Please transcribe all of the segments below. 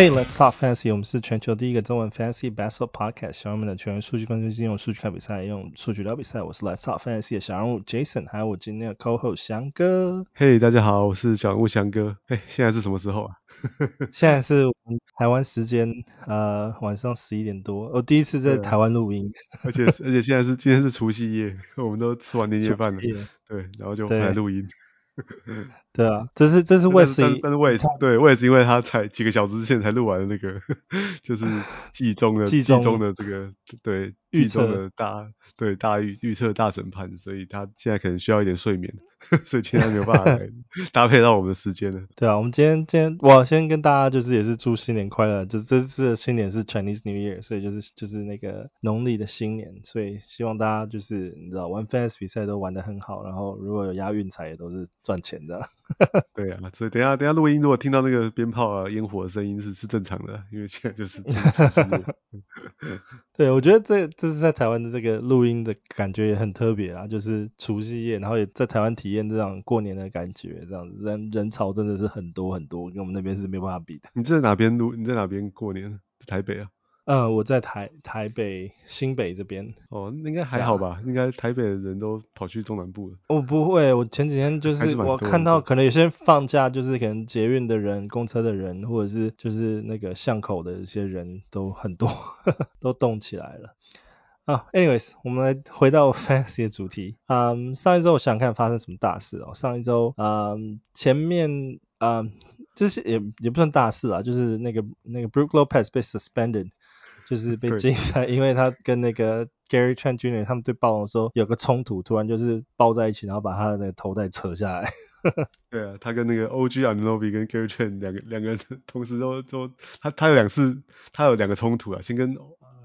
Hey, let's talk fantasy。我们是全球第一个中文 fantasy basketball podcast。小人们的全员数据分析师用数据看比赛，用数据聊比赛。我是 Let's talk fantasy 的小人物 Jason，还有我今天的 co-host 翔哥。Hey，大家好，我是小人物翔哥。嘿、hey，现在是什么时候啊？现在是台湾时间呃晚上十一点多。我第一次在台湾录音，而且而且现在是今天是除夕夜，我们都吃完年夜饭了。对，然后就回来录音。对啊，这是这是为谁？但是，但是我也是，对我也是因为他才几个小时之前才录完的那个，就是季中的 季中，中的这个对季中的大对大预预测大审判，所以他现在可能需要一点睡眠。所以今天没有办法来 搭配到我们的时间了。对啊，我们今天今天我先跟大家就是也是祝新年快乐，就这次的新年是 Chinese New Year，所以就是就是那个农历的新年，所以希望大家就是你知道玩 Fantasy 比赛都玩的很好，然后如果有押运彩也都是赚钱的。对啊，所以等一下等一下录音如果听到那个鞭炮啊烟火的声音是是正常的，因为现在就是。对，我觉得这这是在台湾的这个录音的感觉也很特别啊，就是除夕夜，然后也在台湾体验这样过年的感觉，这样子人人潮真的是很多很多，跟我们那边是没办法比的。你在哪边录？你在哪边过年？台北啊？嗯，我在台台北新北这边。哦，应该还好吧？应该台北的人都跑去中南部了。我不会，我前几天就是我看到可能有些放假，就是可能捷运的人、公车的人，或者是就是那个巷口的一些人都很多，都动起来了。啊，anyways，我们来回到 fantasy 的主题。嗯，上一周我想看发生什么大事哦。上一周，嗯，前面，嗯，这些也也不算大事啊，就是那个那个 Brook Lopez 被 suspended，就是被禁赛，因为他跟那个 Gary Trent Jr. 他们对暴龙的时候有个冲突，突然就是抱在一起，然后把他的那个头带扯下来。对啊，他跟那个 OG Anunoby 跟 Gary Trent 两个两个人同时都都，他他有两次，他有两个冲突啊，先跟。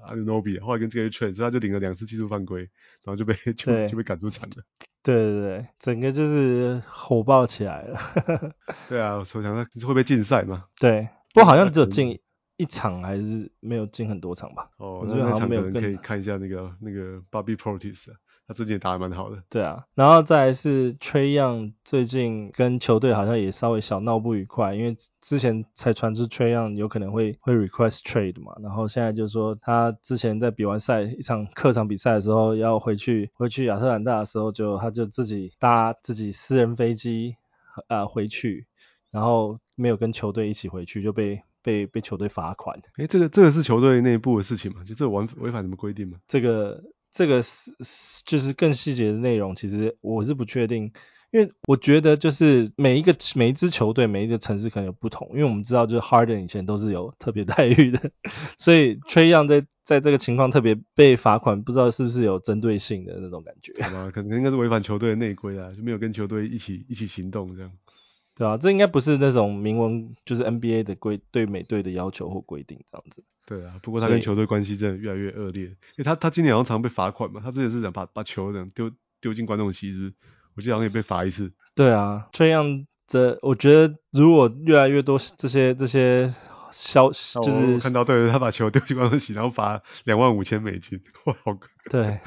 Anunoby 后来跟这个 Trent 所以他就领了两次技术犯规，然后就被就就被赶出场了。对对对，整个就是火爆起来了。对啊，我想说会被禁赛嘛？对，不过好像只有禁一场，还是没有禁很多场吧？哦，那那场可能可以看一下那个那个 Bobby Portis 他最近也打得蛮好的。对啊，然后再来是 Trae Young 最近跟球队好像也稍微小闹不愉快，因为之前才传出 Trae Young 有可能会会 request trade 嘛，然后现在就说他之前在比完赛一场客场比赛的时候要回去回去亚特兰大的时候就他就自己搭自己私人飞机啊、呃、回去，然后没有跟球队一起回去就被被被球队罚款。诶，这个这个是球队内部的事情嘛？就这违违反什么规定吗？这个。这个是就是更细节的内容，其实我是不确定，因为我觉得就是每一个每一支球队每一个城市可能有不同，因为我们知道就是 Harden 以前都是有特别待遇的，所以 Trae Young 在在这个情况特别被罚款，不知道是不是有针对性的那种感觉。好吧，可能应该是违反球队的内规啊，就没有跟球队一起一起行动这样。对啊，这应该不是那种明文就是 NBA 的规对美队的要求或规定这样子。对啊，不过他跟球队关系真的越来越恶劣，因为他他今年好像常被罚款嘛，他之前是想把把球这样丢丢进观众席，是不是？我记得好像也被罚一次。对啊，这样这我觉得如果越来越多这些这些消息，就是我看到对他把球丢进观众席，然后罚两万五千美金，哇，好。对。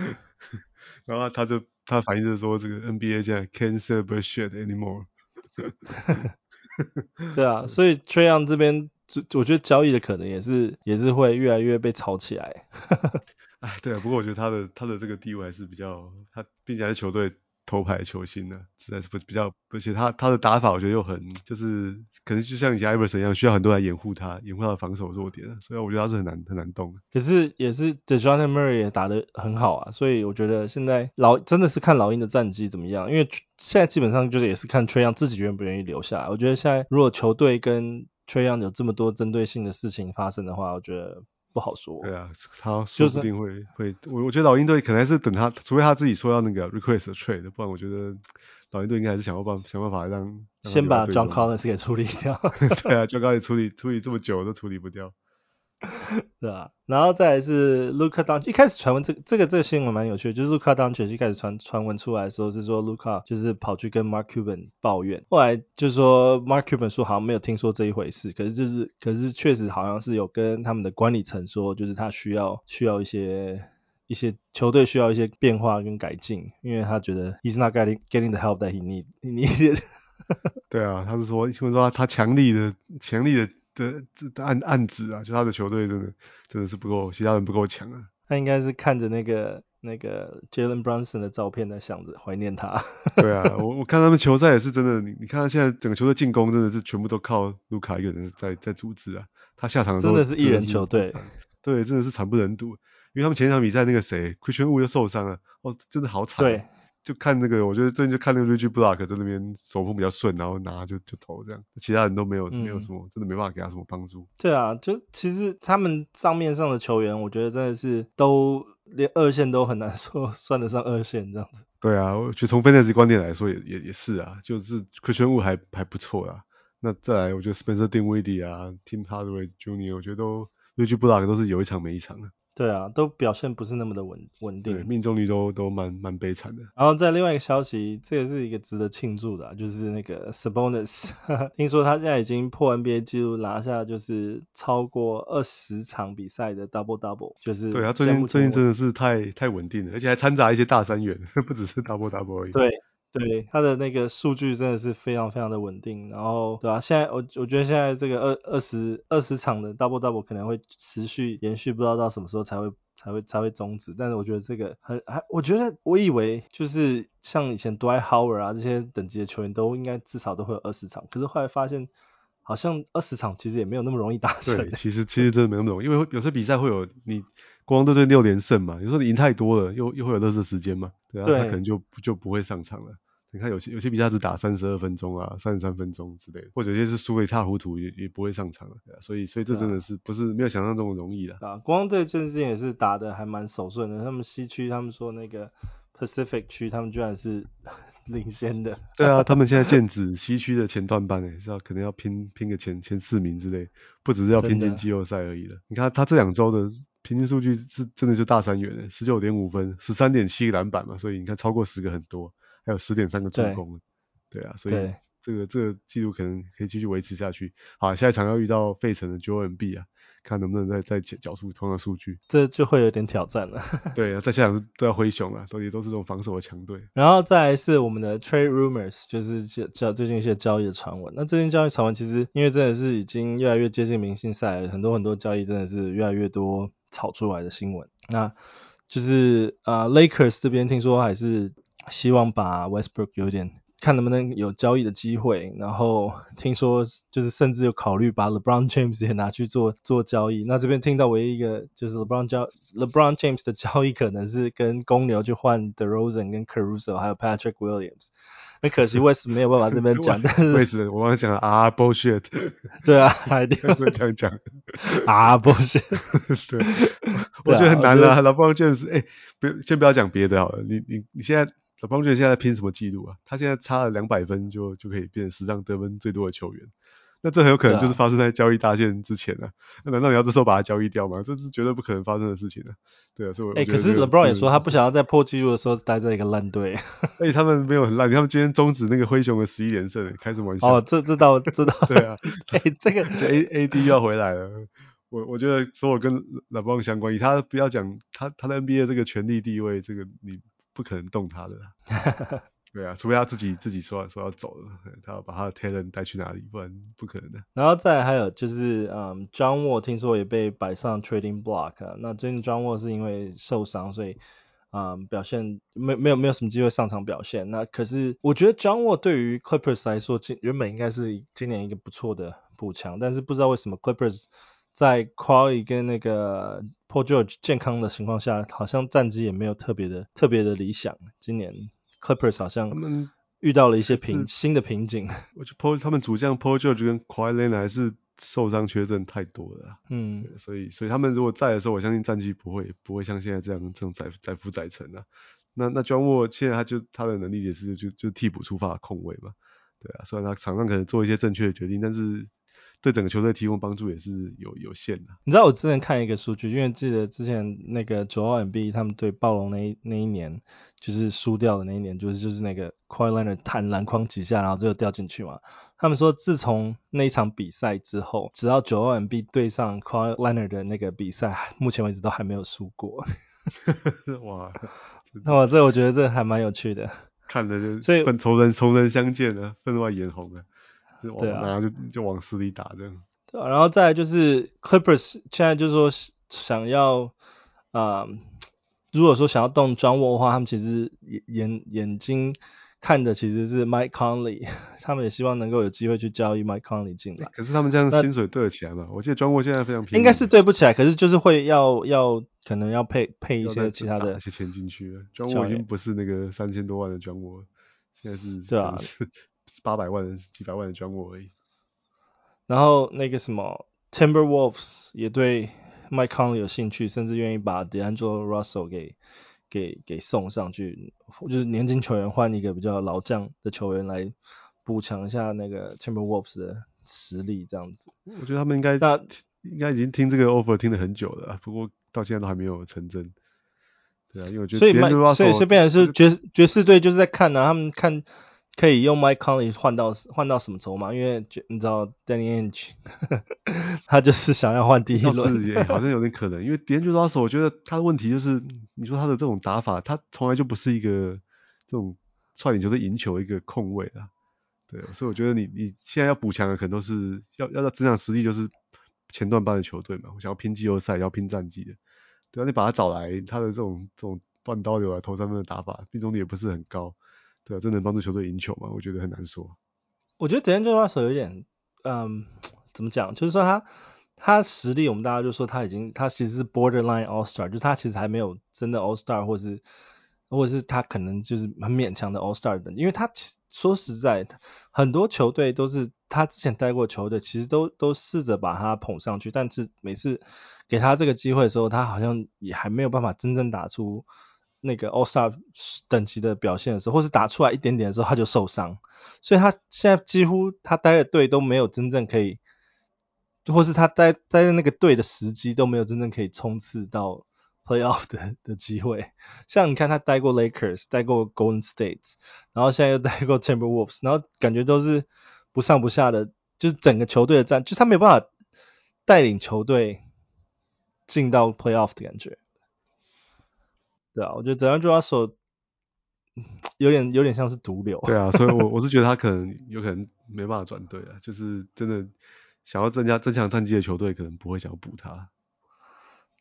然后他就他反映是说这个 NBA 现在 can't celebrate shit anymore。对啊，所以 t r y o n 这边，我觉得交易的可能也是也是会越来越被炒起来。哎，对啊，不过我觉得他的他的这个地位还是比较，他并且还是球队。头牌球星呢，实在是不比较，而且他他的打法我觉得又很，就是可能就像以前艾弗森一样，需要很多人掩护他，掩护他的防守弱点，所以我觉得他是很难很难动。可是也是 Dejounte Murray 也打得很好啊，所以我觉得现在老真的是看老鹰的战绩怎么样，因为现在基本上就是也是看 Treyon 自己愿不愿意留下来。我觉得现在如果球队跟 Treyon 有这么多针对性的事情发生的话，我觉得。不好说。对啊，他说不定会、就是、会，我我觉得老鹰队可能还是等他，除非他自己说要那个 request trade，不然我觉得老鹰队应该还是想要办法想办法让，让先把 John Collins 给处理掉。对啊，John Collins 处理处理这么久都处理不掉。对啊，然后再来是 Luca d o n c 一开始传闻这个这个这个新闻蛮有趣的，就是 Luka d o n c 一开始传传闻出来的时候是说 Luka 就是跑去跟 Mark Cuban 抱怨，后来就是说 Mark Cuban 说好像没有听说这一回事，可是就是可是确实好像是有跟他们的管理层说，就是他需要需要一些一些球队需要一些变化跟改进，因为他觉得 He's not getting getting the help that he need he needed。对啊，他是说，因为说他强力的强力的。的这暗暗指啊，就他的球队真的真的是不够，其他人不够强啊。他应该是看着那个那个 Jalen Brunson 的照片在想着怀念他。对啊，我我看他们球赛也是真的，你你看他现在整个球队进攻真的是全部都靠卢卡一个人在在组织啊。他下场的时候真的是一人球队，对，真的是惨不忍睹。因为他们前一场比赛那个谁，Christian 又受伤了，哦，真的好惨。对，就看那个，我觉得最近就看那个 Reggie Bullock 在那边手风比较顺，然后拿就就投这样，其他人都没有、嗯、没有什么，真的没办法给他什么帮助。对啊，就其实他们账面上的球员，我觉得真的是都连二线都很难 说算得上二线这样子。对啊，我觉得从 Fantasy 观点来说也也也是啊，就是 Christian Wood 还还不错啊。那再来，我觉得 Spencer Dinwiddie 啊，Tim Hardaway Jr. 我觉得都 Reggie Bullock 都是有一场没一场的。对啊，都表现不是那么的稳稳定，对命中率都都蛮蛮悲惨的。然后在另外一个消息，这也是一个值得庆祝的、啊，就是那个 Sabonis，听说他现在已经破 NBA 记录，拿下就是超过二十场比赛的 Double Double，就是对他最近最近真的是太太稳定了，而且还掺杂一些大三元，不只是 Double Double 而已。对。对，他的那个数据真的是非常非常的稳定，然后对吧、啊？现在我我觉得现在这个二二十二十场的 double double 可能会持续延续，不知道到什么时候才会才会才会终止。但是我觉得这个很还，我觉得我以为就是像以前 Dwight Howard 啊这些等级的球员都应该至少都会有二十场，可是后来发现好像二十场其实也没有那么容易达成。对，其实其实真的没那么容易，因为有些比赛会有你国王队队六连胜嘛，有时候你赢太多了，又又会有热身时间嘛。对啊，对他可能就就不会上场了。你看有些有些比赛只打三十二分钟啊，三十三分钟之类的，或者有些是输的一塌糊涂，也也不会上场了。对啊，所以所以这真的是不是没有想象中的容易的。啊，国王队这次也是打的还蛮手顺的。他们西区他们说那个 Pacific 区他们居然是 领先的。对啊，他们现在剑指西区的前段班诶，是要可能要拼拼个前前四名之类，不只是要拼进季后赛而已了。你看他这两周的平均数据是真的是大三元诶，十九点五分，十三点七个篮板嘛，所以你看超过十个很多。还有十点三个助攻，对，对啊，所以这个这个记录可能可以继续维持下去。好，下一场要遇到费城的 Joel Embiid 啊，看能不能再再缴出同样的数据。这就会有点挑战了。对啊，在下场都要灰熊了，都也都是这种防守的强队。然后再来是我们的 Trade Rumors，就是交最近一些交易的传闻。那最近交易传闻其实因为真的是已经越来越接近明星赛，很多很多交易真的是越来越多炒出来的新闻。那就是啊、呃、Lakers 这边听说还是。希望把 Westbrook 有点看能不能有交易的机会，然后听说就是甚至有考虑把 LeBron James 也拿去做做交易。那这边听到唯一一个就是 LeBron 交 LeBron James 的交易可能是跟公牛去换 DeRozan 跟 Caruso 还有 Patrick Williams。很可惜 West 没有办法这边讲，但是 West 我刚才讲了啊 bullshit。对啊，他一定会 这样讲啊 bullshit。对，我觉得很难啊。LeBron James，哎，不，先不要讲别的好了，你你你现在。老邦觉得现在拼什么记录啊？他现在差了两百分就就可以变成史上得分最多的球员。那这很有可能就是发生在交易大限之前啊。那难道你要这时候把他交易掉吗？这是绝对不可能发生的事情啊。对啊，所以我哎、欸，可是 LeBron 也说他不想要在破纪录的时候待在一个烂队。哎、欸，他们没有很烂，他们今天终止那个灰熊的十一连胜，开什么玩笑？哦，这这倒知道。对啊，哎、欸，这个 A A D 要回来了。我我觉得所有跟 LeBron 相关，以他不要讲他他的 NBA 这个权力地位，这个你。不可能动他的，对啊，除非他自己自己说说要走了，他要把他的 talent 带去哪里，不然不可能的。然后再来还有就是，嗯，John Wall 听说也被摆上 trading block，啊，那最近 John Wall 是因为受伤，所以嗯表现没没有没有什么机会上场表现。那可是我觉得 John Wall 对于 Clippers 来说，今原本应该是今年一个不错的补强，但是不知道为什么 Clippers 在 Kawhi 跟那个 Paul George 健康的情况下，好像战绩也没有特别的特别的理想。今年 Clippers 好像遇到了一些瓶新的瓶颈。我觉得 Paul 他们主将 Paul George 跟 Kawhi Leonard 还是受伤缺阵太多了。嗯，所以所以他们如果在的时候，我相信战绩不会不会像现在这样这种载载浮载沉啊。那那 John Wall 现在他就他的能力也是就就替补出发的控卫嘛。对啊，虽然他场上可能做一些正确的决定，但是。对整个球队提供帮助也是有有限的。你知道我之前看一个数据，因为记得之前那个九号 MB 他们对暴龙那一那一年，就是输掉的那一年，就是就是那个 Kawhi Leonard 弹篮筐几下，然后最后掉进去嘛。他们说自从那一场比赛之后，只要九号 MB 对上 Kawhi Leonard 的那个比赛，目前为止都还没有输过。哇，那么这我觉得这还蛮有趣的。看的就所以仇人仇人相见啊，分外眼红啊。对啊，然后就就往死里打这样。对，然后再来就是 Clippers 现在就是说想要啊、呃，如果说想要动 John Wall 的话，他们其实眼眼眼睛看的其实是 Mike Conley，他们也希望能够有机会去交易 Mike Conley 进来。可是他们这样薪水对得起来吗？我记得 John Wall 现在非常便宜。应该是对不起来，可是就是会要要可能要配配一些其他的一些钱进去了。John Wall 已经不是那个三千多万的 John Wall，现在是对啊，八百万几百万的 John Wall 而已。然后那个什么 Timberwolves 也对 Mike Conley 有兴趣，甚至愿意把 D'Angelo Russell 给给给送上去，就是年轻球员换一个比较老将的球员来补强一下那个 Timberwolves 的实力，这样子。我觉得他们应该那应该已经听这个 offer 听了很久了，不过到现在都还没有成真。对啊，因为我觉得所以所以所以变成是爵爵士队就是在看呢、啊，他们看。可以用 Mike Conley 换到换到什么筹码？因为你知道 Danny Ainge 他就是想要换第一轮，也好像有点可能。因为 D'Angelo Russell 我觉得他的问题就是，你说他的这种打法，他从来就不是一个这种率领球队赢球一个控卫啊。对，所以我觉得你你现在要补强的可能都是要要增强实力，就是前段班的球队嘛。我想要拼季后赛，要拼战绩的。对啊，你把他找来，他的这种这种断刀流啊，投三分的打法，命中率也不是很高。对啊，真能帮助球队赢球吗？我觉得很难说。我觉得 D'Angelo Russell 有点，嗯，怎么讲？就是说他他实力，我们大家就说他已经，他其实是 borderline All Star，就是他其实还没有真的 All Star，或是或者是他可能就是很勉强的 All Star 的。因为他说实在，很多球队都是他之前带过球队，其实都都试着把他捧上去，但是每次给他这个机会的时候，他好像也还没有办法真正打出。那个 All Star 等级的表现的时候，或是打出来一点点的时候，他就受伤，所以他现在几乎他待的队都没有真正可以，或是他待待在那个队的时机都没有真正可以冲刺到 Playoff 的的机会。像你看他待过 Lakers，待过 Golden State，然后现在又待过 Timberwolves，然后感觉都是不上不下的，就是整个球队的战，就是他没有办法带领球队进到 Playoff 的感觉。对啊，我觉得 D'Angelo Russell 有点有点像是毒瘤。对啊，所以我我是觉得他可能 有可能没办法转队啊，就是真的想要增加增强战绩的球队可能不会想要补他。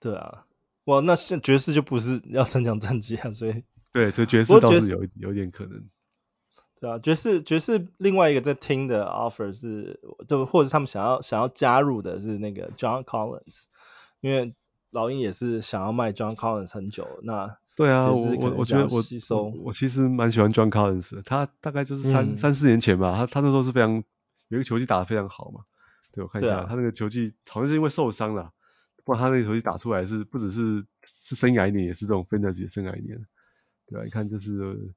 对啊，哇，那现爵士就不是要增强战绩啊，所以 对，这爵士倒是有有点可能。对啊，爵士爵士另外一个在听的 offer 是，就或者他们想要想要加入的是那个 John Collins，因为。老鹰也是想要卖 John Collins 很久，那对啊，我我我觉得我吸收我其实蛮喜欢 John Collins 的，他大概就是三、嗯、三四年前吧，他他那时候是非常有一个球技打得非常好嘛，对，我看一下、啊、他那个球技好像是因为受伤了，不然他那个球技打出来是不只是是生涯一年，也是这种 fantasy 的生涯一年，对啊，你看就是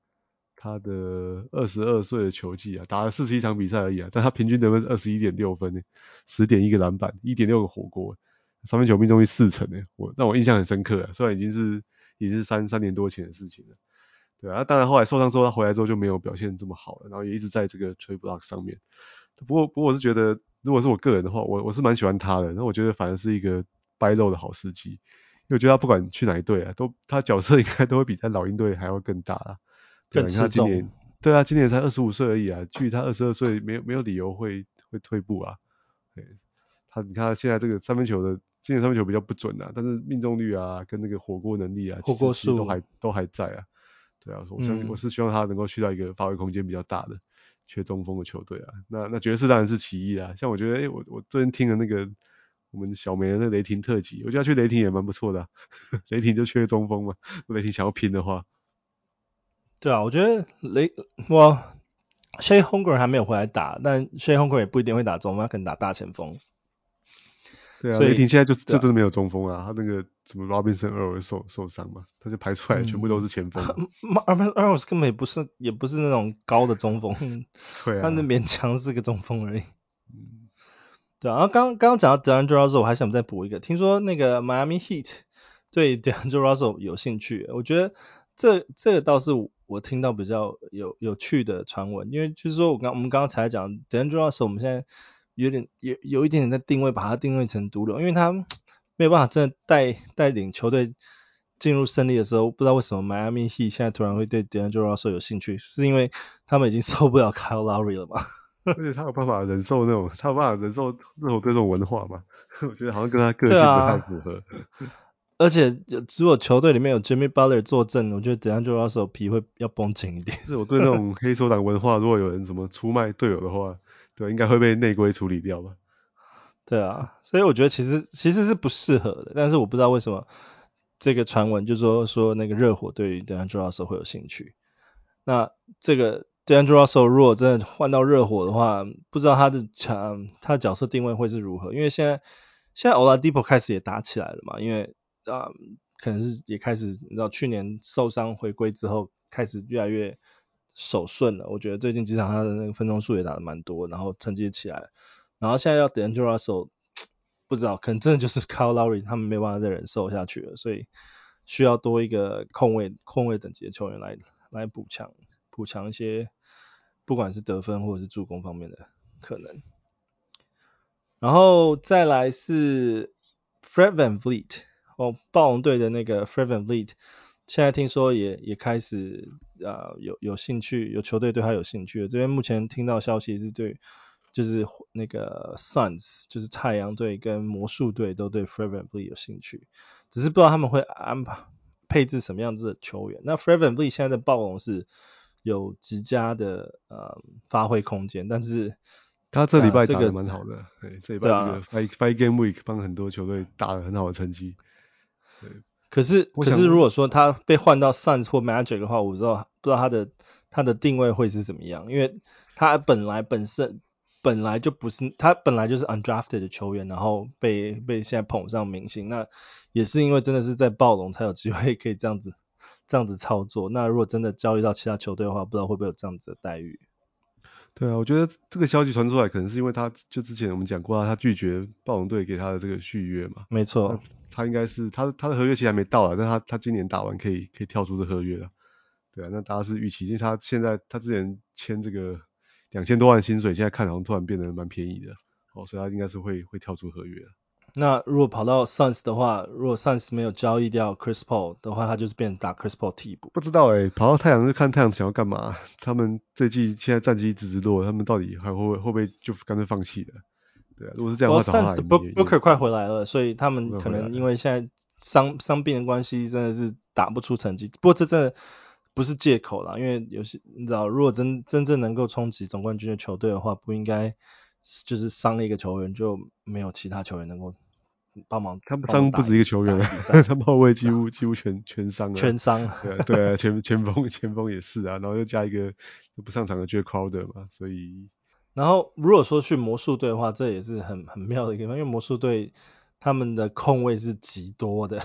他的二十二岁的球技啊，打了四十一场比赛而已啊，但他平均得分是二十一点六分呢，十点一个篮板，一点六个火锅。三分球命中率四成诶，我让我印象很深刻啊。虽然已经是已经是三三年多前的事情了，对啊。当然后来受伤之后，他回来之后就没有表现这么好了，然后也一直在这个 trade block 上面。不过不过我是觉得，如果是我个人的话，我我是蛮喜欢他的。那我觉得反而是一个 buy low 的好时机，因为我觉得他不管去哪一队啊，都他角色应该都会比在老鹰队还要更大啊。对，你看他今年，对啊，今年才二十五岁而已啊，距离他二十二岁没有没有理由会会退步啊。对，他你看他现在这个三分球的。今年三分球比较不准啊，但是命中率啊，跟那个火锅能力啊，火锅数都还都还在啊。对啊，我相信、嗯、我是希望他能够去到一个发挥空间比较大的缺中锋的球队啊。那那爵士当然是其一啊。像我觉得，哎、欸，我我最近听了那个我们小梅的那雷霆特辑，我觉得去雷霆也蛮不错的、啊。雷霆就缺中锋嘛，雷霆想要拼的话，对啊，我觉得雷我 Chet Holmgren 还没有回来打，但 Chet Holmgren 也不一定会打中锋，他可能打大前锋。对啊，雷霆现在就就真的没有中锋啊，他那个什么 Robinson Earl 受受伤嘛，他就排出来全部都是前锋。Robinson Earl 根本也不是也不是那种高的中锋，对啊，他那勉强是个中锋而已。嗯，对啊，然后刚刚刚讲到 D'Angelo Russell，我还想再补一个，听说那个 Miami Heat 对 D'Angelo Russell 有兴趣，我觉得这这个倒是我听到比较有有趣的传闻，因为就是说我刚我们刚刚才讲 D'Angelo Russell，我们现在。有点有有一点点在定位，把它定位成毒瘤，因为他没有办法真的带带领球队进入胜利的时候，不知道为什么 Miami Heat 现在突然会对 D'Angelo Russell 有兴趣，是因为他们已经 受不了 Kyle Lowry 了吗？而且他有办法忍受那种，他有办法忍受热火队这种文化吗？我觉得好像跟他个性不太符合。而且如果球队里面有 Jimmy Butler 坐镇，我觉得 D'Angelo Russell 皮会要绷紧一点。是我对那种黑手党文化，如果有人怎么出卖队友的话，对，应该会被内规处理掉吧？对啊，所以我觉得其实其实是不适合的，但是我不知道为什么这个传闻就说说那个热火对于 d a n g e l Russell 会有兴趣。那这个 d a n g e l Russell 如果真的换到热火的话，不知道他的强他的角色定位会是如何？因为现在现在 Oladipo 开始也打起来了嘛，因为。啊、可能是也开始，你知道去年受伤回归之后，开始越来越手顺了。我觉得最近几场他的那个分钟数也打得蛮多，然后成绩也起来。然后现在要 D'Angelo Russell，不知道，可能真的就是 Kyle Lowry 他们没办法再忍受下去了，所以需要多一个控卫控卫等级的球员来来补强补强一些，不管是得分或者是助攻方面的可能。然后再来是 Fred VanVleet。哦，暴龙队的那个 Fred VanVleet，现在听说也也开始啊、呃、有有兴趣，有球队对他有兴趣。这边目前听到消息是对，就是那个 Suns，就是太阳队跟魔术队都对 Fred VanVleet 有兴趣，只是不知道他们会安排配置什么样子的球员。那 Fred VanVleet 现在的暴龙是有极佳的呃发挥空间，但是他这礼拜打的蛮好的，对、这礼拜这个 Five Five Game Week 帮很多球队打了很好的成绩。对，可是可是如果说他被换到 Suns 或 Magic 的话，我不知道不知道他的他的定位会是怎么样，因为他本来本身本来就不是他本来就是 undrafted 的球员，然后被被现在捧上明星，那也是因为真的是在暴龙才有机会可以这样子这样子操作。那如果真的交易到其他球队的话，不知道会不会有这样子的待遇。对啊，我觉得这个消息传出来，可能是因为他就之前我们讲过啊，他拒绝暴龙队给他的这个续约嘛。没错，他应该是他他的合约期还没到啊，但他他今年打完可以可以跳出这合约了。对啊，那大家是预期，因为他现在他之前签这个两千多万薪水，现在看好像突然变得蛮便宜的，哦，所以他应该是会会跳出合约。那如果跑到 Suns 的话，如果 Suns 没有交易掉 Chris Paul 的话，他就是变成打 Chris Paul 替补。不知道诶、欸，跑到太阳就看太阳想要干嘛。他们这季现在战绩一直直落，他们到底还会会不会就干脆放弃了？对啊，如果是这样的话，找他 Booker 快回来了，所以他们可能因为现在伤伤病的关系，真的是打不出成绩。不过这真的不是借口啦，因为有些你知道，如果真真正能够冲击总冠军的球队的话，不应该。就是伤了一个球员，就没有其他球员能够帮忙。他们伤不止一个球员，他们后卫几乎几乎全全伤了。全伤。对啊，对啊，前前锋前锋也是啊，然后又加一个不上场的 Jae Crowder 嘛，所以。然后如果说去魔术队的话，这也是很很妙的一个地方，因为魔术队他们的空位是极多的。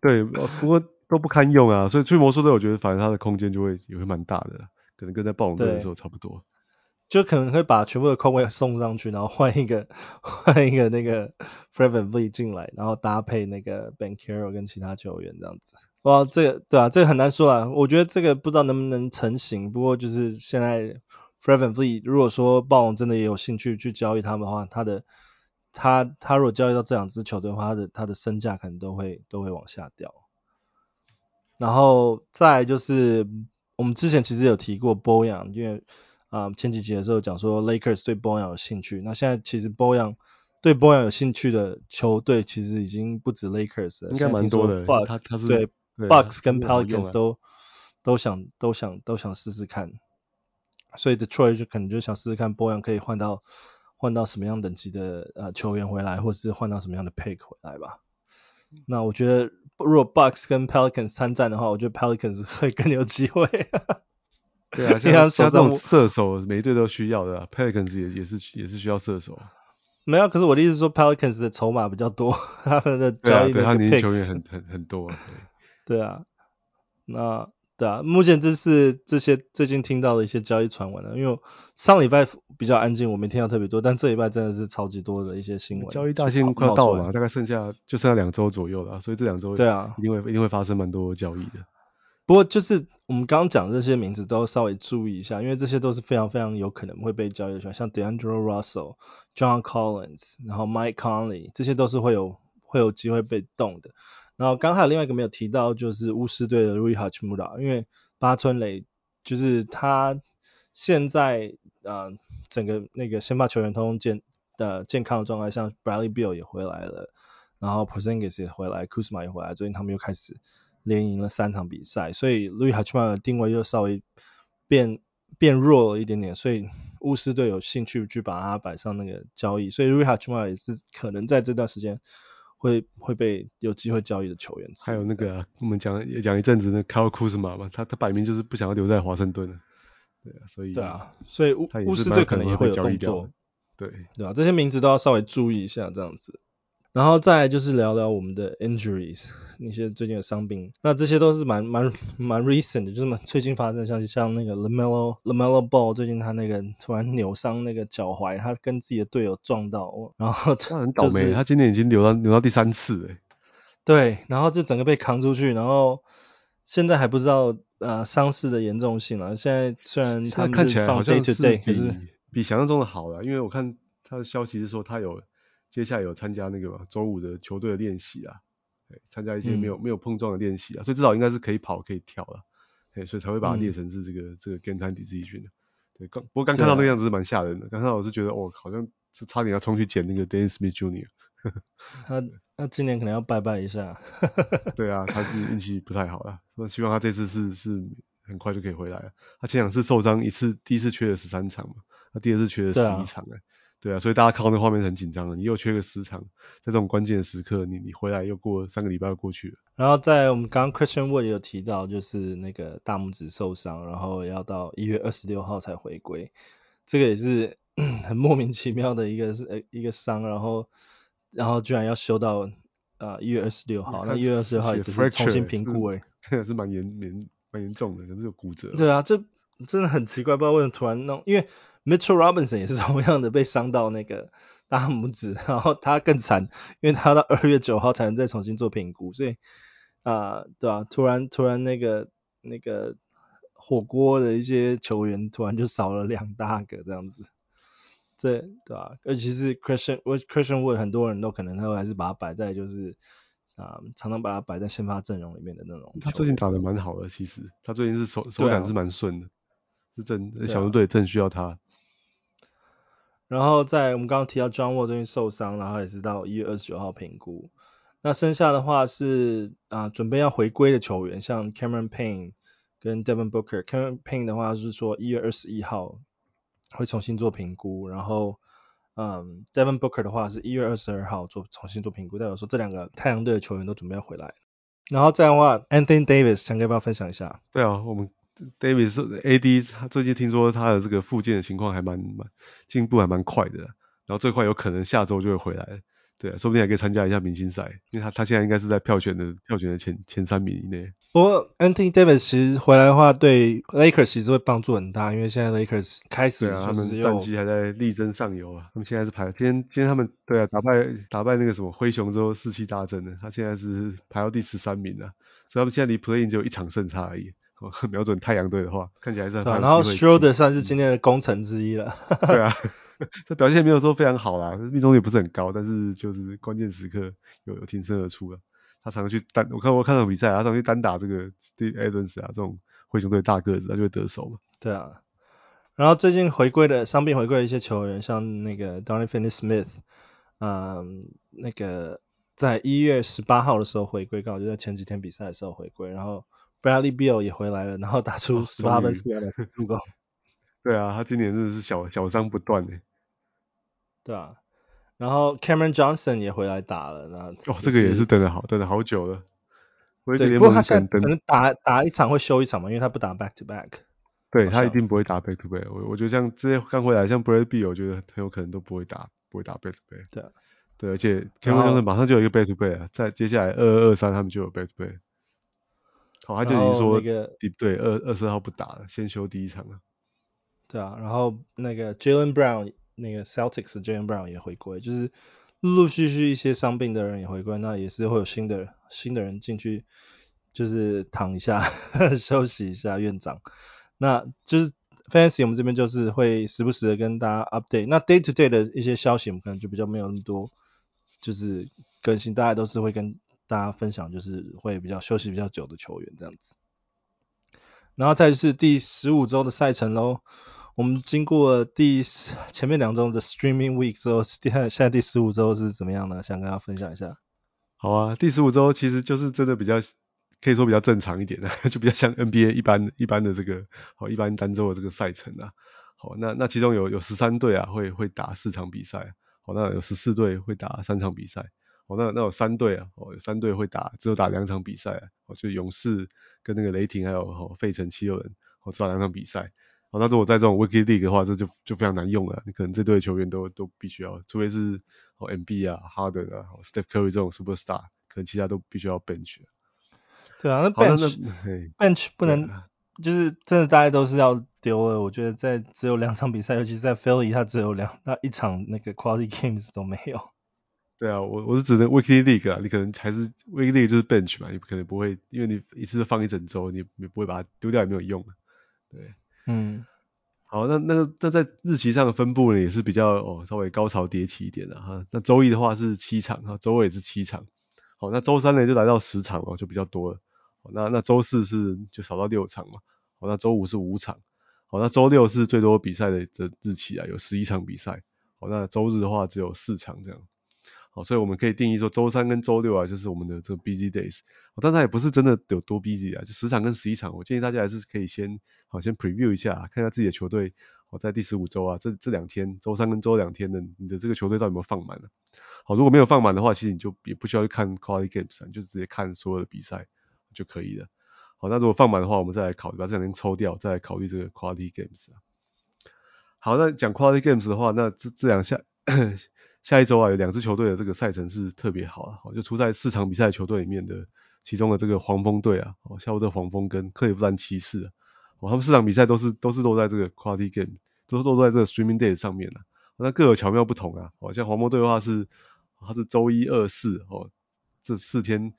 对，不过都不堪用啊，所以去魔术队，我觉得反正他的空间就会也会蛮大的，可能跟在暴龙队的时候差不多。就可能会把全部的空位送上去，然后换一个换一个那个 Fred VanVleet 进来，然后搭配那个 Banchero 跟其他球员这样子。哇，这个对啊，这个很难说啊。我觉得这个不知道能不能成型。不过就是现在 Fred VanVleet 如果说暴龙真的也有兴趣去交易他们的话，他的他他如果交易到这两支球队的话，他的他的身价可能都会都会往下掉。然后再就是我们之前其实有提过 Bojan，因为啊，前几集的时候讲说 Lakers 对 Boyan 有兴趣，那现在其实 Boyan 对 Boyan 有兴趣的球队其实已经不止 Lakers 了，应该蛮多的。Bucks, 他他是对，对 Bucks 跟 Pelicans 都都想都想都想试试看，所以 Detroit 就可能就想试试看 Boyan 可以换到换到什么样等级的呃球员回来，或是换到什么样的 pick 回来吧。那我觉得如果 Bucks 跟 Pelicans 参战的话，我觉得 Pelicans 会更有机会。对啊，像像这种射手，每一队都需要的啊。Pelicans 也也是也是需要射手。没有，可是我的意思是说，Pelicans 的筹码比较多，他们的交易的 picks，对啊，对，他年轻球员很很很多啊。对，对啊，那对啊，目前这是这些最近听到的一些交易传闻了。因为上礼拜比较安静，我没听到特别多，但这礼拜真的是超级多的一些新闻。交易大限快要到了嘛，大概剩下就剩下两周左右了，所以这两周对啊，一定会一定会发生蛮多交易的。不过就是我们刚刚讲这些名字都稍微注意一下，因为这些都是非常非常有可能会被交易的，像 D'Angelo Russell、John Collins，然后 Mike Conley，这些都是会有会有机会被动的。然后刚还有另外一个没有提到，就是巫师队的 r u i h a c h m u r a 因为八村垒就是他现在呃整个那个先发球员通健的健康的状态，像 Bradley Beal 也回来了，然后 Porzingis 也回来，Kuzma 也回来，最近他们又开始连赢了三场比赛，所以 Rui Hachimura 的定位又稍微变变弱了一点点，所以巫师队有兴趣去把他摆上那个交易，所以 Rui Hachimura 也是可能在这段时间会会被有机会交易的球员。还有那个、啊、我们讲也讲一阵子那 Kyle Kuzma 嘛，他他摆明就是不想要留在华盛顿了，对啊，所以对啊，所以巫巫师队可能也会有动作，对对啊，这些名字都要稍微注意一下这样子。然后再来就是聊聊我们的 injuries，那些最近的伤病，那这些都是蛮蛮蛮 recent 的，就是蛮最近发生的，像像那个 LaMelo LaMelo Ball 最近他那个突然扭伤那个脚踝，他跟自己的队友撞到，然后、就是、他很倒霉，他今年已经扭到扭到第三次哎。对，然后就整个被扛出去，然后现在还不知道呃伤势的严重性了。现在虽然他看起来好像是比是比想象中的好了，因为我看他的消息是说他有。接下来有参加那个嘛，周五的球队的练习啊，参加一些没有、嗯、没有碰撞的练习啊，所以至少应该是可以跑可以跳了，所以才会把它列成是这个、嗯、这个 game time decision 的。对，刚不过刚看到那个样子是蛮吓人的，刚看到我是觉得哦，好像是差点要冲去捡那个 Dennis Smith Jr. 他那今年可能要拜拜一下。对啊，他是运气不太好了，那希望他这次是是很快就可以回来了。他前两次受伤，一次第一次缺了十三场嘛，他第二次缺了十一场哎。对啊，所以大家看到那画面很紧张了。你又缺个时长，在这种关键的时刻，你你回来又过三个礼拜又过去了。然后在我们刚刚 Christian Wood 也有提到，就是那个大拇指受伤，然后要到一月二十六号才回归。这个也是 很莫名其妙的一个是呃一个伤，然后然后居然要休到啊一月二十六号。那一月二十六号也只是重新评估诶，这 个是蛮严严蛮严重的，可是有骨折。对啊，这真的很奇怪，不知道为什么突然弄，因为。Mitchell Robinson 也是同样的被伤到那个大拇指，然后他更惨，因为他到二月九号才能再重新做评估，所以啊、呃，对吧、啊？突然突然那个那个火锅的一些球员突然就少了两大个这样子，这对吧、啊？而且是 Christian Christian Wood 很多人都可能他会还是把它摆在就是啊、呃，常常把它摆在先发阵容里面的那种。他最近打得蛮好的，其实他最近是手手感是蛮顺的，啊、是正小牛队正需要他。然后在我们刚刚提到 John Wall 最近受伤，然后也是到一月二十九号评估。那剩下的话是啊、准备要回归的球员，像 Cameron Payne 跟 Devin Booker。Cameron Payne 的话是说一月二十一号会重新做评估，然后嗯，Devin Booker 的话是一月二十二号做重新做评估，代表说这两个太阳队的球员都准备要回来。然后这样的话，Anthony Davis 想跟要不要分享一下？对啊，我们。David 是 AD，他最近听说他的这个复健的情况还蛮蛮进步还蛮快的，然后最快有可能下周就会回来。对啊，说不定还可以参加一下明星赛，因为他他现在应该是在票选的票选的前前三名以内。不过 Anthony Davis 其实回来的话，对 Lakers 其实会帮助很大，因为现在 Lakers 开始啊，他们战绩还在力争上游啊。他们现在是排，今天今天他们对啊打败打败那个什么灰熊之后士气大振的，他现在是排到第十三名了，所以他们现在离 Play-in 只有一场胜差而已。瞄准太阳队的话，看起来是很。然后 Schroeder 算是今天的功臣之一了。对啊，这表现没有说非常好啦，命中率不是很高，但是就是关键时刻有有挺身而出了。他常常去单，我看我看到比赛，他常常去单打这个 Steve Adams 啊这种灰熊队大个子，他就会得手嘛。对啊。然后最近回归的伤病回归的一些球员，像那个 Dorian Finney-Smith，嗯，那个在一月十八号的时候回归，刚好就在前几天比赛的时候回归，然后。Bradley Beal 也回来了，然后打出十八分四篮板助攻。对啊，他今年真的是小小伤不断诶。对啊，然后 Cameron Johnson 也回来打了，那哦，这个也是等了好等了好久了。对，不过他现在可能打打一场会休一场嘛，因为他不打 back to back。对，他一定不会打 back to back。我我觉得像这些刚回来，像 Bradley Beal，我觉得很有可能都不会打不会打 back to back。对啊，对，而且 Cameron Johnson 马上就有一个 back to back 啊，在接下来二二二三他们就有 back to back。好、哦，他就已经说，那个对二二十号不打了，先休第一场了。对啊，然后那个 Jaylen Brown，那个 Celtics Jaylen Brown 也回归，就是陆陆续续一些伤病的人也回归，那也是会有新的新的人进去，就是躺一下 休息一下院长。那就是 Fantasy 我们这边就是会时不时的跟大家 update，那 Day to Day 的一些消息我们可能就比较没有那么多，就是更新，大家都是会跟。大家分享就是会比较休息比较久的球员这样子，然后再就是第十五周的赛程喽。我们经过第前面两周的 Streaming Week 之后，第现在第十五周是怎么样呢？想跟大家分享一下。好啊，第十五周其实就是真的比较可以说比较正常一点的，就比较像 NBA 一般一般的这个好一般单周的这个赛程啊。好，那那其中有有十三队啊会会打四场比赛，好，那有十四队会打三场比赛。好，那那有三队啊，哦有三队会打只有打两场比赛啊，哦就勇士跟那个雷霆还有哦费城七六人，哦只打两场比赛。哦，那如果在这种 Weekly League 的话，这就就非常难用了，你可能这队球员都都必须要，除非是。哦，MB 啊，Harden 啊，Steph Curry 这种 Superstar，可能其他都必须要 bench。对啊，那 bench 那 bench 不能，啊、就是真的大家都是要丢了。我觉得在只有两场比赛，尤其是在 Philly，他只有两那一场那个 Quality Games 都没有。对啊，我我是指的 Weekly League 啊，你可能还是 Weekly League 就是 bench 嘛，你可能不会，因为你一次放一整周，你你不会把它丢掉也没有用。对，嗯。好，那那个那在日期上的分布呢，也是比较哦稍微高潮迭起一点的哈。那周一的话是七场哈，周二也是七场。好，那周三呢就来到十场哦，就比较多了。好，那那周四是就少到六场嘛。好，那周五是五场。好，那周六是最多比赛的的日期啊，有十一场比赛。好，那周日的话只有四场这样。好，所以我们可以定义说，周三跟周六啊，就是我们的这个 busy days。但它也不是真的有多 busy 啊，就十场跟十一场，我建议大家还是可以先好先 preview 一下，看一下自己的球队，好在第十五周啊，这这两天，周三跟周两天的，你的这个球队到底有没有放满了？好，如果没有放满的话，其实你就也不需要去看 quality games，你就直接看所有的比赛就可以了。好，那如果放满的话，我们再来考虑把这两天抽掉，再来考虑这个 quality games。好，那讲 quality games 的话，那这这两下。下一周啊，有两支球队的这个赛程是特别好啊，就出在四场比赛球队里面的其中的这个黄蜂队啊，哦，夏洛特黄蜂跟克利夫兰骑士啊，哦，他们四场比赛都是都是落在这个 quality game，都是落在这个 streaming day 上面的，那各有巧妙不同啊，哦，像黄蜂队的话是，它是周一、二、四哦，这四天，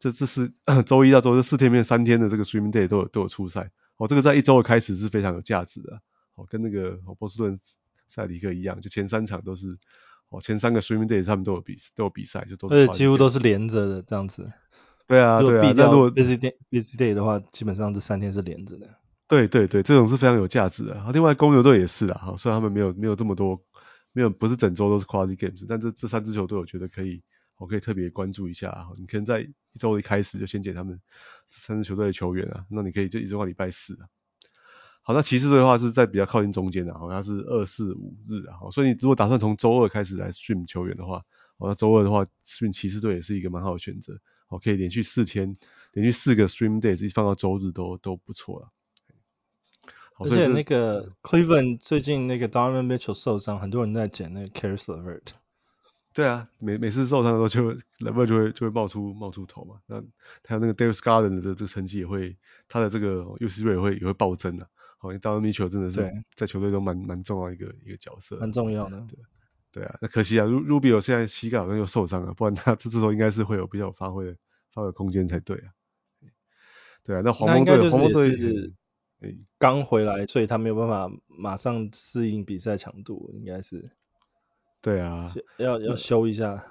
这这是周一到周日四天里面三天的这个 streaming day 都有都有出赛，哦，这个在一周的开始是非常有价值的，哦，跟那个波士顿塞尔提克一样，就前三场都是。哦，前三个 swimming days 他们都有比都有比赛，就都是。而且几乎都是连着的这样子。对啊，对啊。那如果 busy day busy day 的话，基本上这三天是连着的。对对对，这种是非常有价值的。另外公牛队也是啊，虽然他们没有没有这么多，没有不是整周都是 quality games，但这这三支球队我觉得可以，我可以特别关注一下啊。你可能在一周一开始就先捡他们三支球队的球员啊，那你可以就一直往礼拜四啊。好，那骑士队的话是在比较靠近中间的，好像是二四五日啊，好，所以你如果打算从周二开始来 stream 球员的话，好，那周二的话 stream 骑士队也是一个蛮好的选择，好，可以连续四天，连续四个 stream days 一放到周日都都不错了。而且那个 Cleveland 最近那个 Donovan Mitchell 受伤，很多人在捡那个 Caris LeVert。对啊，每每次受伤的时候就 LeVert 就会就会冒出冒出头嘛，那还有那个 Darius Garland 的这个成绩也会，他的这个 usage rate 也会也会暴增的。好，因为 Donovan Mitchell 真的是在球队中蛮蛮重要一个一个角色，蛮重要的。对，对啊，那可惜啊，Rubio 现在膝盖好像又受伤了，不然他这时候应该是会有比较有发挥的发挥空间才对啊。对啊，那黄蜂队黄蜂队是刚回来，所以他没有办法马上适应比赛强度，应该是。对啊，要要修一下。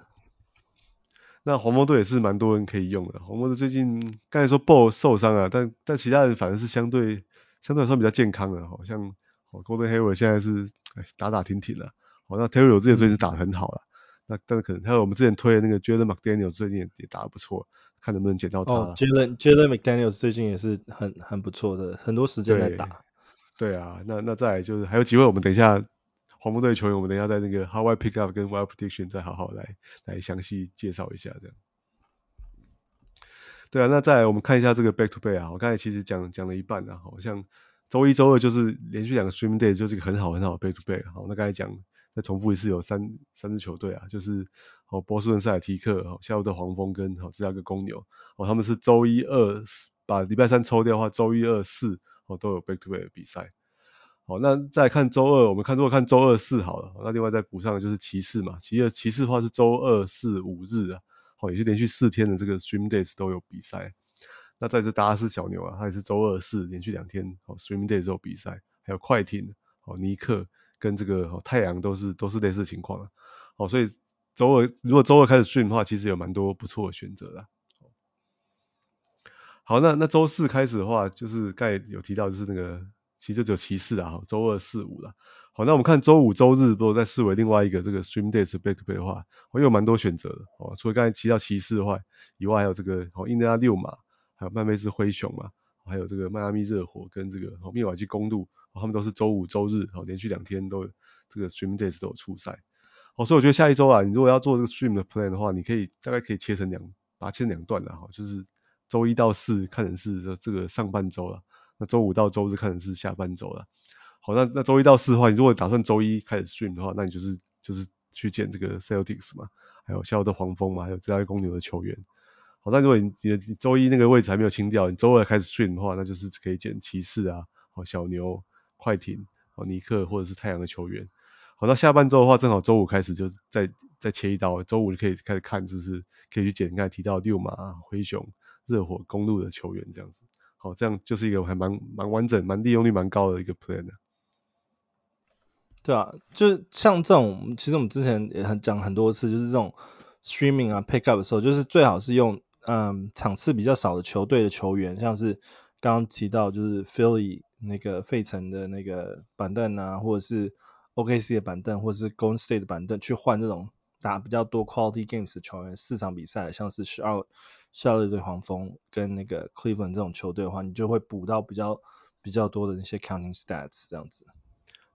那黄蜂队也是蛮多人可以用的，黄蜂队最近刚才说 Ball 受伤啊，但但其他人反而是相对。相对来说比较健康的，好像 Gordon Hayward 现在是打打停停的，好，那 Terry 我之前最近打得很好了，那但是可能还有我们之前推的那个 Jaden McDaniels 最近也也打得不错，看能不能捡到他。哦，Jaden Jalen McDaniels 最近也是很很不错的，很多时间在打。对啊，那那再来就是还有机会，我们等一下黄蜂队球员，我们等一下在那个 How I Pick Up 跟 Wild Prediction 再好好来来详细介绍一下这样。对啊，那再来我们看一下这个 back to back 啊，我刚才其实讲讲了一半啊，好像周一、周二就是连续两个 stream day，就是一个很好很好的 back to back。好，那刚才讲再重复一次，有三三支球队啊，就是哦波士顿塞尔提克、哦夏洛特黄蜂跟哦芝加哥公牛，哦他们是周一、二四把礼拜三抽掉的话，周一、二、四哦都有 back to back 的比赛。好，那再看周二，我们看如果看周二、四好了，那另外再补上的就是骑士嘛，骑士骑士的话是周二、四、五日啊。好，也是连续四天的这个 Stream days 都有比赛。那在这达拉斯小牛啊，它也是周二四连续两天好 streaming days 都有比赛。还有快艇，好尼克跟这个哦太阳都是都是类似情况。好，所以周二如果周二开始 stream 的话，其实有蛮多不错的选择的。好，那那周四开始的话，就是刚才有提到就是那个其实就只有骑士啊，周二四五了。好，那我们看周五周日，如果再视为另外一个这个 stream days back to back 的话，我有蛮多选择的哦。除了刚才提到骑士的话以外，还有这个哦，印第安六马，还有曼菲斯灰熊嘛，还有这个迈阿密热火跟这个哦，密瓦基公路，他们都是周五周日哦，连续两天都有这个 stream days 都有出赛。哦，所以我觉得下一周啊，你如果要做这个 stream 的 plan 的话，你可以大概可以切成两，把它切成两段的哈，就是周一到四看成是这个上半周了，那周五到周日看成是下半周了。好，那那周一到四的话，你如果打算周一开始 stream 的话，那你就是就是去捡这个 Celtics 嘛，还有夏洛特黄蜂嘛，还有芝加哥公牛的球员。好，那如果你你周一那个位置还没有清掉，你周二开始 stream 的话，那就是可以捡骑士啊，好小牛、快艇、好尼克或者是太阳的球员。好，那下半周的话，正好周五开始就再再切一刀，周五就可以开始看，就是可以去捡刚才提到六马、灰熊、热火、公鹿的球员这样子。好，这样就是一个还蛮蛮完整、蛮利用率蛮高的一个 plan 的。对啊，就像这种，其实我们之前也很讲很多次，就是这种 streaming 啊，pick up 的时候，就是最好是用嗯场次比较少的球队的球员，像是刚刚提到就是 Philly 那个费城的那个板凳啊，或者是 OKC 的板凳，或者是 Golden State 的板凳，去换这种打比较多 quality games 的球员，四场比赛，像是十二十二队黄蜂跟那个 Cleveland 这种球队的话，你就会补到比较比较多的那些 counting stats 这样子。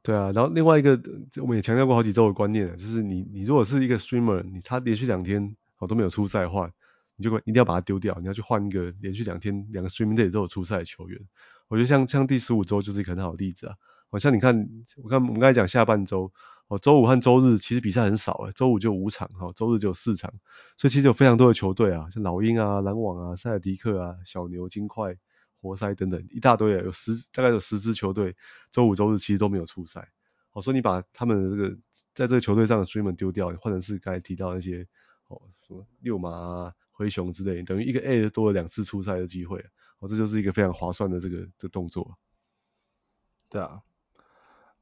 对啊，然后另外一个我们也强调过好几周的观念啊，就是你你如果是一个 streamer，你他连续两天哦都没有出赛的话，你就一定要把它丢掉，你要去换一个连续两天两个 streaming day 都有出赛的球员。我觉得像像第十五周就是一个很好的例子啊。好像你看，我看我们刚才讲下半周哦，周五和周日其实比赛很少诶，周五就五场哈，周日就有四场，所以其实有非常多的球队啊，像老鹰啊、篮网啊、塞尔迪克啊、小牛、金块。活塞等等一大堆啊，有十大概有十支球队，周五周日其实都没有出赛。好，所以你把他们的这个在这个球队上的 stream 丢掉，换成是刚才提到那些哦什么六马啊、灰熊之类，等于一个 A 多了两次出赛的机会。哦，这就是一个非常划算的这个的动作。对啊。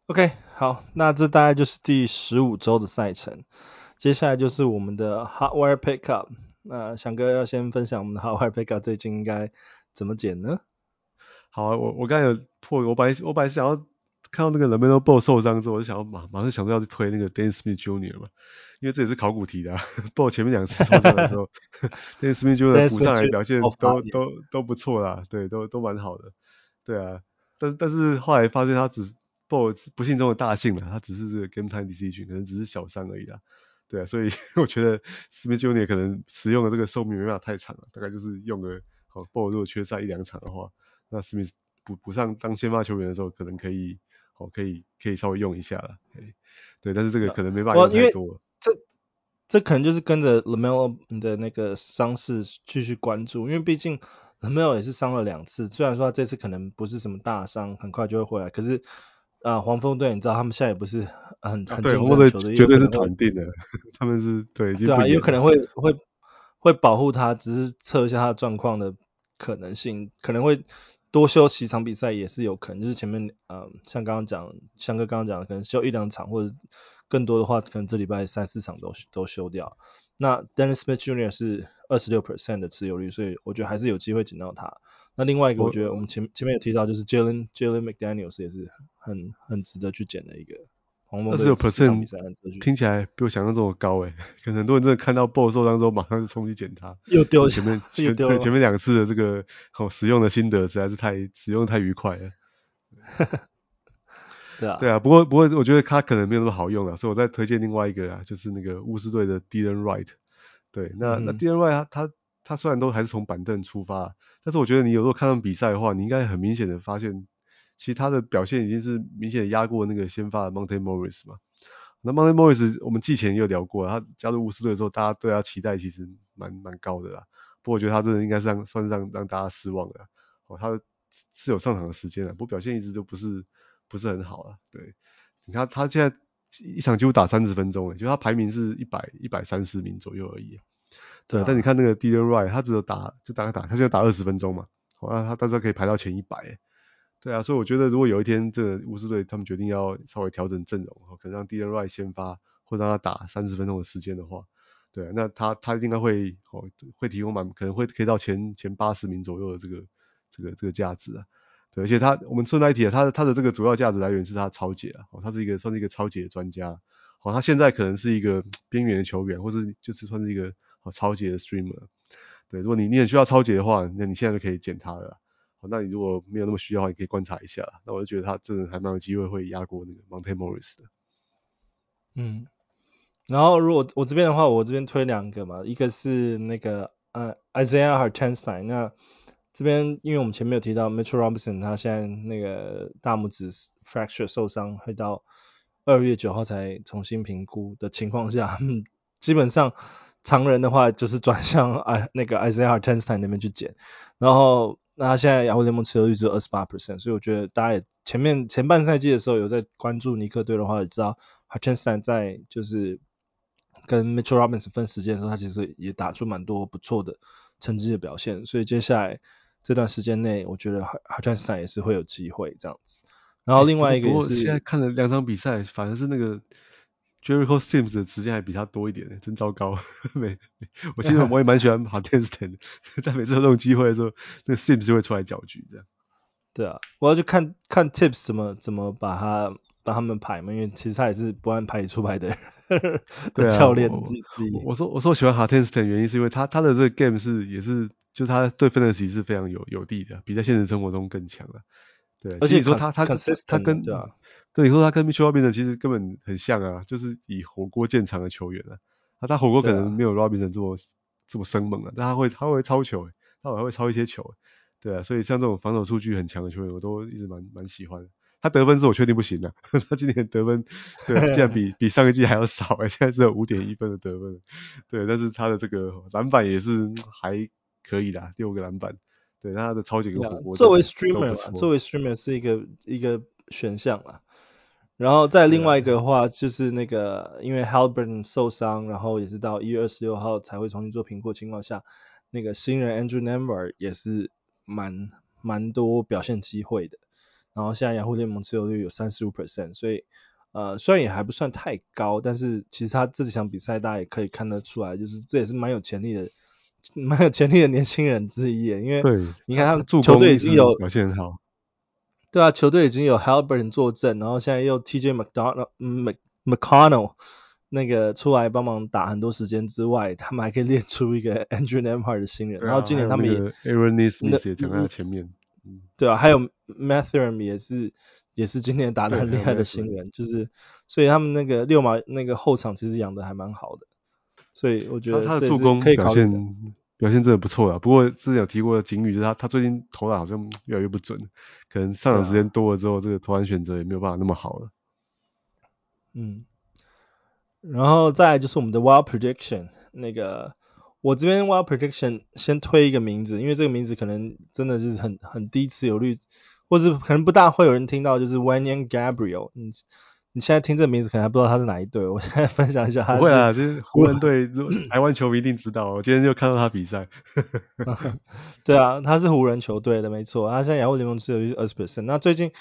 OK，好，那这大概就是第十五周的赛程。接下来就是我们的 Hotwire Pickup。那翔哥要先分享我们的 Hotwire Pickup 最近应该怎么剪呢？好啊，我我刚才有破，我本来我本来想要看到那个 LaMelo Ball 受伤之后，我就想要马马上想到要去推那个 Dennis Smith Jr. 嘛，因为这也是考古题的啊。Ball 前面两次受伤的时候，Dennis Smith Jr. 补上来表现都都都，都不错啦，对，都都蛮好的，对啊。但但是后来发现他只是 Ball 不幸中的大幸了，他只是这个 Game Time Decision，可能只是小伤而已啦，对啊。所以 我觉得 Smith Jr. 可能使用的这个寿命没办法太长了，大概就是用个好 Ball 如果缺赛一两场的话。那史密斯补补上当先发球员的时候，可能可以，哦，可以可以稍微用一下了，对，但是这个可能没办法用太多。这这可能就是跟着 LaMelo 的那个伤势继续关注，因为毕竟 LaMelo 也是伤了两次，虽然说他这次可能不是什么大伤，很快就会回来，可是啊、呃，黄蜂队你知道他们现在也不是很很精准球队，绝对是团定的，他们是对，对啊，有可能会会会保护他，只是测一下他的状况的可能性，可能会。多休几场比赛也是有可能，就是前面呃，像刚刚讲，翔哥刚刚讲的，可能休一两场或者更多的话，可能这礼拜三四场都都休掉。那 Dennis Smith Jr. 是二十六 percent 的持有率，所以我觉得还是有机会捡到他。那另外一个，我觉得我们前前面有提到，就是 Jalen Jalen McDaniels 也是很很值得去捡的一个。二十六 percent 听起来比我想象中的高诶，可能很多人真的看到 Ball 受伤之后，马上就冲去捡它，又丢前面前对前面两次的这个好使用的心得实在是太使用太愉快了。对啊，对啊，不过不过我觉得它可能没有那么好用了，所以我再推荐另外一个啊，就是那个巫师队的 Dylan Wright。对，那、嗯、那 Dylan Wright 他他他虽然都还是从板凳出发，但是我觉得你有时候看到比赛的话，你应该很明显的发现。其实他的表现已经是明显的压过那个先发的 Monte Morris 嘛。那 Monte Morris 我们季前也有聊过，他加入巫师队的时候，大家对他期待其实蛮蛮高的啦。不过我觉得他真的应该是让算是让让大家失望的。哦，他是有上场的时间的，不过表现一直都不是不是很好啊。对，你看他现在一场几乎打三十分钟，诶，就他排名是一百一百三十名左右而已。对，但你看那个 Delon Wright，他只有打就大概打，他现在打二十分钟嘛，哦，那他但是可以排到前一百。对啊，所以我觉得如果有一天这个巫师队他们决定要稍微调整阵容，可能让 dnr 先发，或者让他打三十分钟的时间的话，对啊，那他他应该会哦会提供满，可能会可以到前前八十名左右的这个这个这个价值啊。对，而且他我们顺带一提，他的他的这个主要价值来源是他抄截啊，哦，他是一个算是一个抄截的专家，哦，他现在可能是一个边缘的球员，或者就是算是一个哦抄截的 streamer。对，如果你你很需要抄截的话，那你现在就可以捡他了。那你如果没有那么需要，你可以观察一下。那我就觉得他真的还蛮有机会会压过那个 Monte Morris 的。嗯，然后如果我这边的话，我这边推两个嘛，一个是那个呃 Isaiah Hartenstein。那这边因为我们前面有提到 Mitchell Robinson，他现在那个大拇指 fracture 受伤，会到二月九号才重新评估的情况下，基本上。常人的话就是转向啊那个 Isaiah Hartenstein 那边去捡，然后那他现在雅虎联盟持有率只有二十八 percent，所以我觉得大家也前面前半赛季的时候有在关注尼克队的话，也知道 Hartenstein 在就是跟 Mitchell Robinson 分时间的时候，他其实也打出蛮多不错的成绩的表现，所以接下来这段时间内，我觉得 Hartenstein 也是会有机会这样子。然后另外一个也是，现在看了两场比赛，反正是那个。Jericho Sims 的时间还比他多一点呢，真糟糕。没，我其实 我也蛮喜欢 Hartenstein 的，但每次有这种机会的时候，那个 Sims 就会出来搅局这样。对啊，我要去看看 Tips 怎么怎么把他把他们排嘛，因为其实他也是不按牌理出牌的人。对啊，教练自己。我说我说我喜欢 Hartenstein 原因是因为他他的这个 game 是也是就他对 Fantasy 是非常有有利的，比在现实生活中更强了。对，而且你说他他他跟对啊。对，你说他跟 Mitchell Robinson 其实根本很像啊，就是以火锅见长的球员啊。他他火锅可能没有 Robinson 这么、啊、这么生猛啊，但他会他会超球，他还会超一些球。对啊，所以像这种防守数据很强的球员，我都一直蛮蛮喜欢。他得分是我确定不行的，他今年得分对竟然比 比上个季还要少哎，现在只有五点一分的得分。对，但是他的这个篮板也是还可以的，六个篮板。对，他的超级跟火锅作为 streamer 作为 streamer 是一个一个选项啊。然后再另外一个的话，就是那个因为 Haliburton 受伤，然后也是到一月二十六号才会重新做评估的情况下，那个新人 Andrew Nembhard 也是蛮蛮多表现机会的。然后现在雅虎联盟持有率有三十五 percent，所以呃虽然也还不算太高，但是其实他这几场比赛大家也可以看得出来，就是这也是蛮有潜力的，蛮有潜力的年轻人之一。因为你看他们球队已经有表现很好。对啊，球队已经有 Haliburton 坐镇，然后现在又 TJ McDonald、Mc McConnell 那个出来帮忙打很多时间之外，他们还可以练出一个 Andrew Nembhard 的新人。啊、然后今年他们也 Aaron Nesmith 也站在前面。嗯，对啊，还有 Mathuram 也是也是今年打的很厉害的新人，就是所以他们那个六马那个后场其实养的还蛮好的，所以我觉得他的助攻可以表现。表现真的不错啊，不过之前有提过的警语，就是他他最近投篮好像越来越不准，可能上场时间多了之后，这个投篮选择也没有办法那么好了。嗯，然后再来就是我们的 Wild Prediction，那个我这边 Wild Prediction 先推一个名字，因为这个名字可能真的是很很低持有率，或是可能不大会有人听到，就是 Wenyen Gabriel。嗯。你现在听这名字可能还不知道他是哪一队，我现在分享一下他。不会啊，就是湖人队，台湾球迷一定知道。我今天就看到他比赛。对啊，他是湖人球队的，没错。他现在雅虎联盟持有率二十 percent。那最近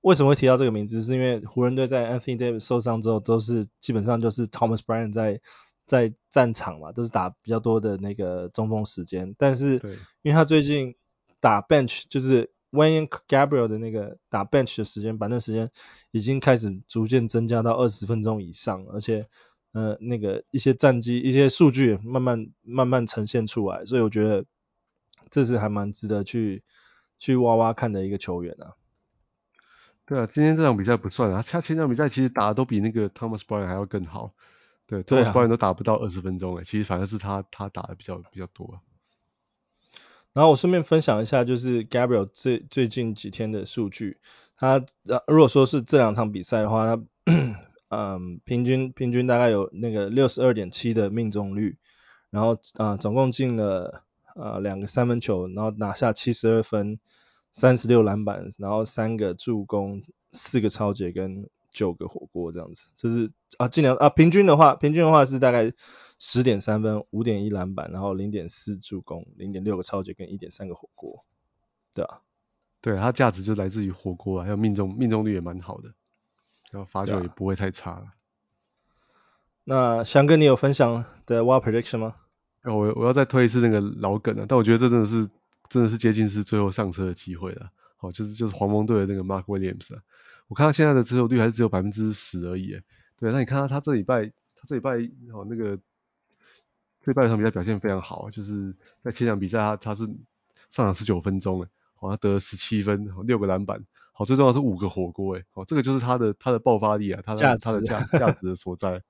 为什么会提到这个名字？是因为湖人队在 Anthony Davis 受伤之后，都是基本上就是 Thomas Bryant 在在战场嘛，都是打比较多的那个中锋时间。但是因为他最近打 bench 就是。Wenyen Gabriel 的那个打 bench 的时间，板凳时间已经开始逐渐增加到二十分钟以上，而且呃那个一些战绩、一些数据慢慢慢慢呈现出来，所以我觉得这是还蛮值得去去挖挖看的一个球员啊。对啊，今天这场比赛不算啊，他前场比赛其实打的都比那个 Thomas Bryant 还要更好。对，，Thomas Bryant 都打不到二十分钟诶，其实反而是他他打的比较比较多。然后我顺便分享一下，就是 Gabriel 最最近几天的数据。他如果说是这两场比赛的话，他 嗯平均平均大概有那个六十二点七的命中率，然后啊、总共进了呃两个三分球，然后拿下七十二分，三十六篮板，然后三个助攻，四个超截跟九个火锅这样子。就是啊尽量啊平均的话，平均的话是大概。十点三分，五点一篮板，然后零点四助攻，零点六个超级跟一点三个火锅，对啊，对，它价值就来自于火锅啊，还有命中命中率也蛮好的，然后罚球也不会太差了。啊、那翔哥，你有分享的 Wild Prediction 吗？哦、我我要再推一次那个老梗了，但我觉得这真的是真的是接近是最后上车的机会了。好，就是就是黄蜂队的那个 Mark Williams 啊，我看他现在的持有率还是只有百分之十而已，对，那你看他他这礼拜他这礼拜哦那个这礼拜有场比赛表现非常好，就是在前场比赛他他是上场十九分钟诶，好，像得了十七分，六个篮板，好，最重要是五个火锅诶，好，这个就是他的他的爆发力啊，他的他的价价值的所在。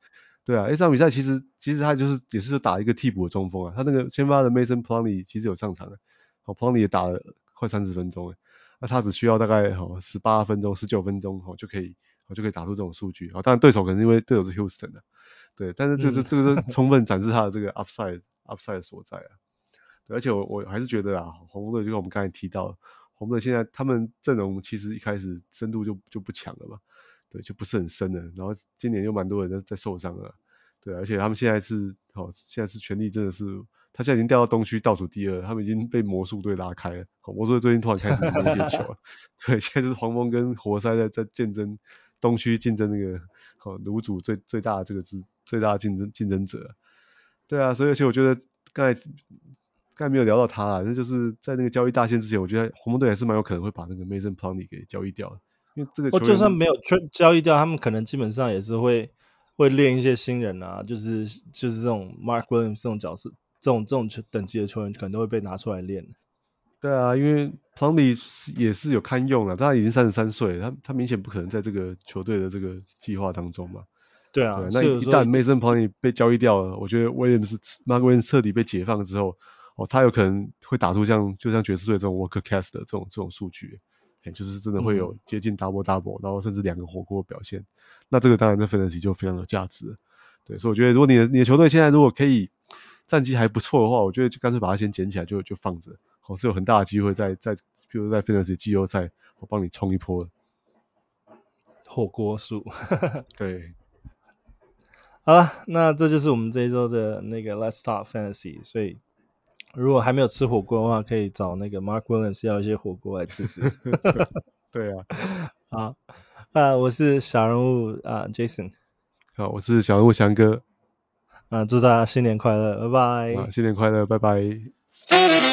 对啊，诶，这场比赛其实其实他就是也是打一个替补的中锋啊，他那个先发的 Mason Plumlee 其实有上场的，好，Plumlee 也打了快三十分钟诶，那他只需要大概好十八分钟、十九分钟好就可以，好就可以打出这种数据，好，当然对手可能因为对手是 Houston 的，对，但是这是、嗯、这个是充分展示他的这个 upside upside 所在啊，对，而且我我还是觉得啊，红队就跟我们刚才提到，红队现在他们阵容其实一开始深度就就不强了嘛。对，就不是很深了。然后今年又蛮多人在在受伤了，对，而且他们现在是，好、哦，现在是全力，真的是，他现在已经掉到东区倒数第二，他们已经被魔术队拉开了。好，魔术队最近突然开始赢一些球了，对，现在就是黄蜂跟活塞在在竞争东区竞争那个，好，炉主最最大的这个之最大的竞争竞争者。对啊，所以而且我觉得刚才刚才没有聊到他啊，那就是在那个交易大限之前，我觉得红魔队还是蛮有可能会把那个 Mason Plumlee 给交易掉的。因为这个，我就算没有交易掉，他们可能基本上也是会会练一些新人啊，就是就是这种 Mark Williams 这种角色，这种这种球等级的球员可能都会被拿出来练。对啊，因为 Plumlee 也是有堪用了，他已经三十三岁，他他明显不可能在这个球队的这个计划当中嘛。对啊，对，那一旦 Mason Plumlee 被交易掉了，我觉得 Williams Mark Williams 彻底被解放之后，哦，他有可能会打出像就像爵士队这种 Walker Kessler 的这种这种数据。就是真的会有接近 double double，、嗯、然后甚至两个火锅表现，那这个当然在 fantasy 就非常有价值。对，所以我觉得如果你的你的球队现在如果可以战绩还不错的话，我觉得就干脆把它先捡起来就就放着，好，是有很大的机会在在，比如在 fantasy 季后赛我帮你冲一波火锅数。对，好了，那这就是我们这一周的那个 Let's Talk Fantasy，所以。如果还没有吃火锅的话，可以找那个 Mark Williams 要一些火锅来吃吃。对啊，好，啊，我是小人物啊，Jason。好，我是小人物翔哥。啊，祝大家新年快乐，拜拜。啊，新年快乐，拜拜。